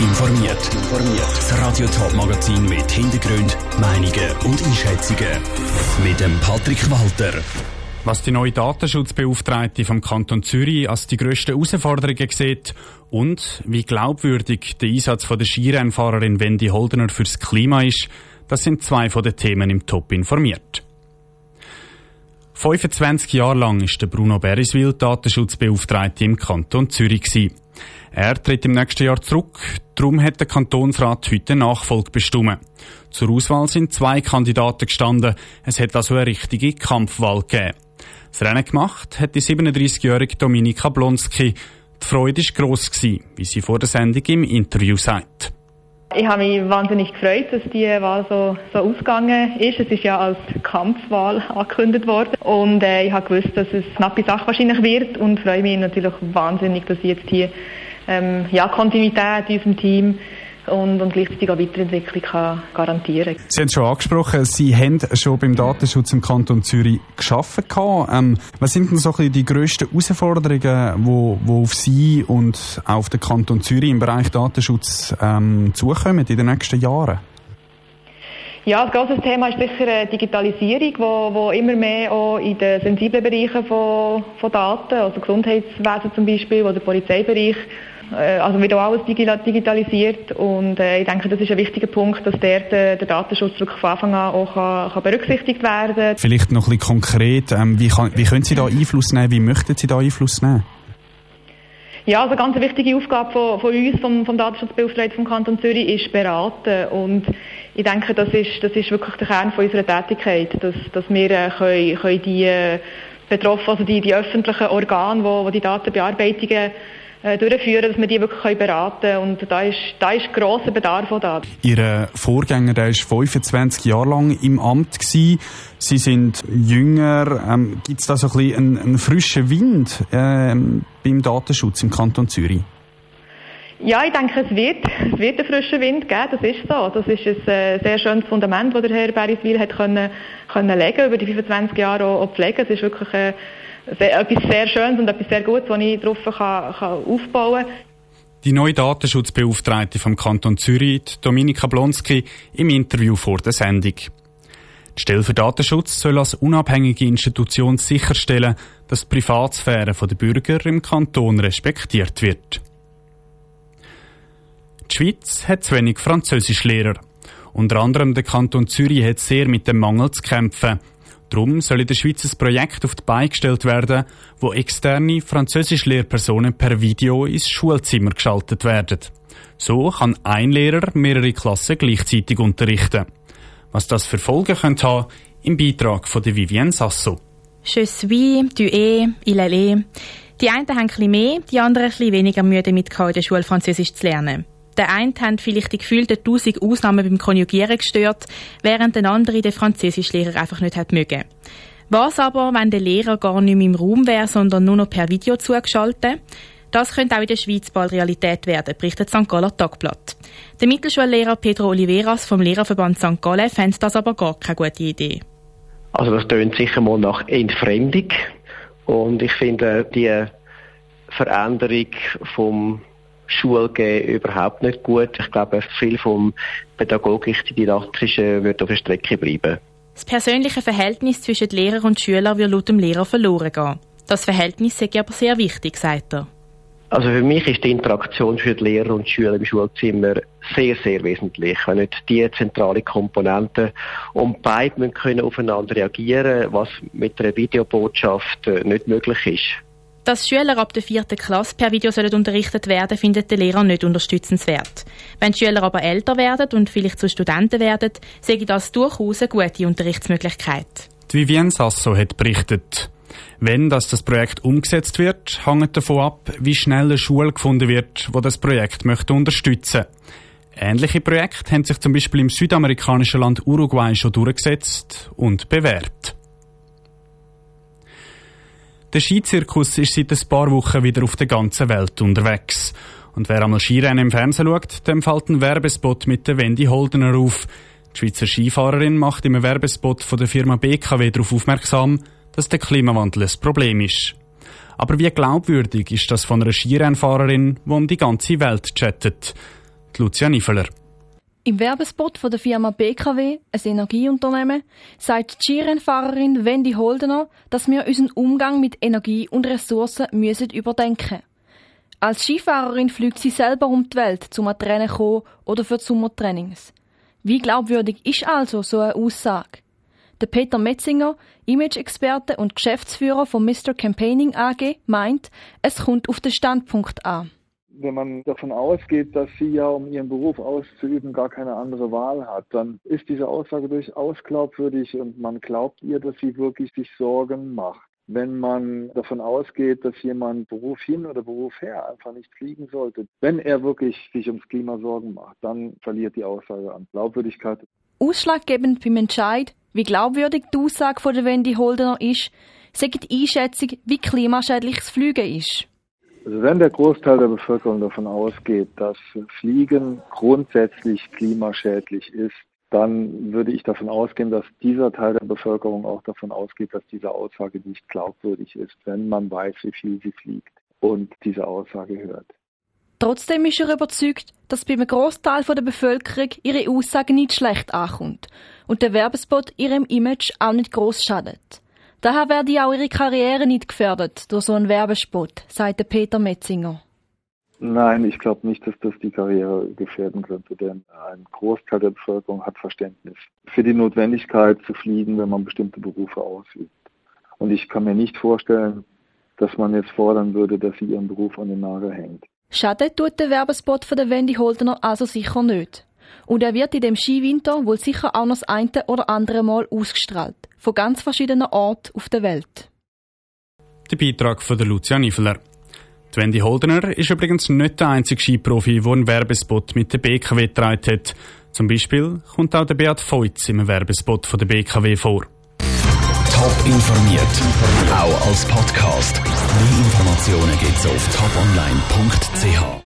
informiert. Das Radio Top Magazin mit Hintergrund, Meinungen und Einschätzungen mit dem Patrick Walter. Was die neue Datenschutzbeauftragte vom Kanton Zürich als die grössten Herausforderungen sieht und wie glaubwürdig der Einsatz von der Skirennfahrerin Wendy Holdener fürs Klima ist, das sind zwei von den Themen im Top informiert. 25 Jahre lang ist der Bruno Beriswil Datenschutzbeauftragte im Kanton Zürich gewesen. Er tritt im nächsten Jahr zurück, darum hat der Kantonsrat heute Nachfolge bestimmt. Zur Auswahl sind zwei Kandidaten gestanden, es hat also eine richtige Kampfwahl gegeben. Das Rennen gemacht hat die 37-jährige Dominika Blonski. Die Freude war gross, wie sie vor der Sendung im Interview sagt. Ich habe mich wahnsinnig gefreut, dass die Wahl so, so ausgegangen ist. Es ist ja als Kampfwahl angekündigt worden. Und äh, ich habe gewusst, dass es eine knappe Sache wahrscheinlich wird und freue mich natürlich wahnsinnig, dass ich jetzt hier ähm, ja, Kontinuität in unserem Team und, und gleichzeitig auch Weiterentwicklung kann garantieren Sie haben es schon angesprochen, Sie haben schon beim Datenschutz im Kanton Zürich geschaffen. Ähm, was sind denn so ein die grössten Herausforderungen, die wo auf Sie und auf den Kanton Zürich im Bereich Datenschutz ähm, zukommen in den nächsten Jahren? Ja, das große Thema ist sicher Digitalisierung, wo, wo immer mehr auch in den sensiblen Bereichen von, von Daten, also Gesundheitswesen zum Beispiel oder Polizeibereich, äh, also wird auch alles digitalisiert und äh, ich denke, das ist ein wichtiger Punkt, dass der, der, Datenschutz wirklich von Anfang an auch kann, kann berücksichtigt werden Vielleicht noch ein bisschen konkret, ähm, wie, kann, wie können Sie da Einfluss nehmen, wie möchten Sie da Einfluss nehmen? Ja, also eine ganz wichtige Aufgabe von, von uns, vom, vom Datenschutzbeauftragten vom Kanton Zürich, ist beraten. Und ich denke, das ist, das ist wirklich der Kern von unserer Tätigkeit, dass, dass wir äh, können, können die äh, betroffen, also die, die öffentlichen Organe, wo die Datenbearbeitungen äh, durchführen, dass wir die wirklich beraten können. Und da ist, da ist grosser Bedarf da. Ihr Vorgänger, der ist 25 Jahre lang im Amt gewesen. Sie sind jünger. Ähm, Gibt es da so ein bisschen einen, einen frischen Wind ähm, beim Datenschutz im Kanton Zürich? Ja, ich denke, es wird, es wird einen frischen Wind geben, das ist so. Das ist ein äh, sehr schönes Fundament, das der Herr Beriswil hat können, können legen, über die 25 Jahre auch, auch pflegen. Es ist wirklich äh, sehr, etwas sehr Schönes und etwas sehr Gutes, das ich darauf kann, kann aufbauen kann. Die neue Datenschutzbeauftragte vom Kanton Zürich, Dominika Blonski, im Interview vor der Sendung. Die Stelle für Datenschutz soll als unabhängige Institution sicherstellen, dass die Privatsphäre der Bürger im Kanton respektiert wird. Die Schweiz hat zu wenig Französischlehrer. Unter anderem der Kanton Zürich hat sehr mit dem Mangel zu kämpfen. Darum soll in der Schweiz ein Projekt auf die Beine gestellt werden, wo externe Französischlehrpersonen per Video ins Schulzimmer geschaltet werden. So kann ein Lehrer mehrere Klassen gleichzeitig unterrichten. Was das für Folgen könnte haben, im Beitrag von der Vivienne Sasso. Je suis, tu es, il allait. Die einen haben ein bisschen mehr, die anderen ein bisschen weniger Mühe mit in der Schule Französisch zu lernen. Der eine hat vielleicht die gefühlten tausend Ausnahmen beim Konjugieren gestört, während der andere den Französischlehrer einfach nicht hat mögen. Was aber, wenn der Lehrer gar nicht mehr im Raum wäre, sondern nur noch per Video zugeschaltet? Das könnte auch in der Schweiz bald Realität werden, berichtet St. Galler Tagblatt. Der Mittelschullehrer Pedro Oliveras vom Lehrerverband St. Gallen fände das aber gar keine gute Idee. Also das tönt sicher mal nach Entfremdung und ich finde die Veränderung vom Schulgehen überhaupt nicht gut. Ich glaube, viel vom pädagogisch-didaktischen wird auf der Strecke bleiben. Das persönliche Verhältnis zwischen Lehrer und Schüler wird laut dem Lehrer verloren gehen. Das Verhältnis ist aber sehr wichtig, sagt er. Also für mich ist die Interaktion die Lehrer und Schüler im Schulzimmer sehr, sehr wesentlich. Wenn nicht die zentrale Komponente und beide müssen können aufeinander reagieren, was mit einer Videobotschaft äh, nicht möglich ist. Dass Schüler ab der vierten Klasse per Video sollen unterrichtet werden, findet der Lehrer nicht unterstützenswert. Wenn Schüler aber älter werden und vielleicht zu Studenten werden, sehe ich das durchaus eine gute Unterrichtsmöglichkeit. Die Vivienne Sasso hat berichtet. Wenn das, das Projekt umgesetzt wird, hängt davon ab, wie schnell eine Schule gefunden wird, wo das Projekt möchte unterstützen. Ähnliche Projekte haben sich zum Beispiel im südamerikanischen Land Uruguay schon durchgesetzt und bewährt. Der Skizirkus ist seit ein paar Wochen wieder auf der ganzen Welt unterwegs. Und wer einmal Skirennen im Fernsehen schaut, dem fällt ein Werbespot mit der Wendy Holdener auf. Die Schweizer Skifahrerin macht im Werbespot von der Firma BKW darauf aufmerksam, dass der Klimawandel ein Problem ist. Aber wie glaubwürdig ist das von einer Skirennfahrerin, die um die ganze Welt chattet? Lucia Nifeler. Im Werbespot von der Firma BKW, ein Energieunternehmen, sagt die Skirennfahrerin Wendy Holdener, dass wir unseren Umgang mit Energie und Ressourcen müssen überdenken. Als Skifahrerin fliegt sie selber um die Welt, zum an Rennen kommen oder für Sommertrainings. Wie glaubwürdig ist also so eine Aussage? Der Peter Metzinger, Image-Experte und Geschäftsführer von Mr. Campaigning AG, meint, es kommt auf den Standpunkt an wenn man davon ausgeht, dass sie ja, um ihren Beruf auszuüben, gar keine andere Wahl hat, dann ist diese Aussage durchaus glaubwürdig und man glaubt ihr, dass sie wirklich sich Sorgen macht. Wenn man davon ausgeht, dass jemand Beruf hin oder Beruf her einfach nicht fliegen sollte, wenn er wirklich sich ums Klima Sorgen macht, dann verliert die Aussage an Glaubwürdigkeit. Ausschlaggebend beim Entscheid, wie glaubwürdig die Aussage von der Wendy Holdener ist, sagt die Einschätzung, wie klimaschädlich das Flügen ist. Also wenn der Großteil der Bevölkerung davon ausgeht, dass Fliegen grundsätzlich klimaschädlich ist, dann würde ich davon ausgehen, dass dieser Teil der Bevölkerung auch davon ausgeht, dass diese Aussage nicht glaubwürdig ist, wenn man weiß, wie viel sie fliegt und diese Aussage hört. Trotzdem ist er überzeugt, dass bei einem Großteil der Bevölkerung ihre Aussage nicht schlecht ankommt und der Werbespot ihrem Image auch nicht groß schadet. Daher werde auch ihre Karriere nicht gefördert durch so einen Werbespot, sagte Peter Metzinger. Nein, ich glaube nicht, dass das die Karriere gefährden könnte, denn ein Großteil der Bevölkerung hat Verständnis für die Notwendigkeit zu fliegen, wenn man bestimmte Berufe ausübt. Und ich kann mir nicht vorstellen, dass man jetzt fordern würde, dass sie ihren Beruf an den Nagel hängt. Schaden tut der Werbespot von der Wendy Holdener also sicher nicht. Und er wird in dem Skiwinter wohl sicher auch noch das eine oder andere Mal ausgestrahlt. Von ganz verschiedenen Orten auf der Welt. Der Beitrag von der Lucia Niveler. Die Wendy Holdener ist übrigens nicht der einzige Skiprofi, der einen Werbespot mit der BKW getragen hat. Zum Beispiel kommt auch der Beat Feutz im Werbespot von der BKW vor. Top informiert, auch als Podcast. Mehr Informationen gibt's auf toponline.ch.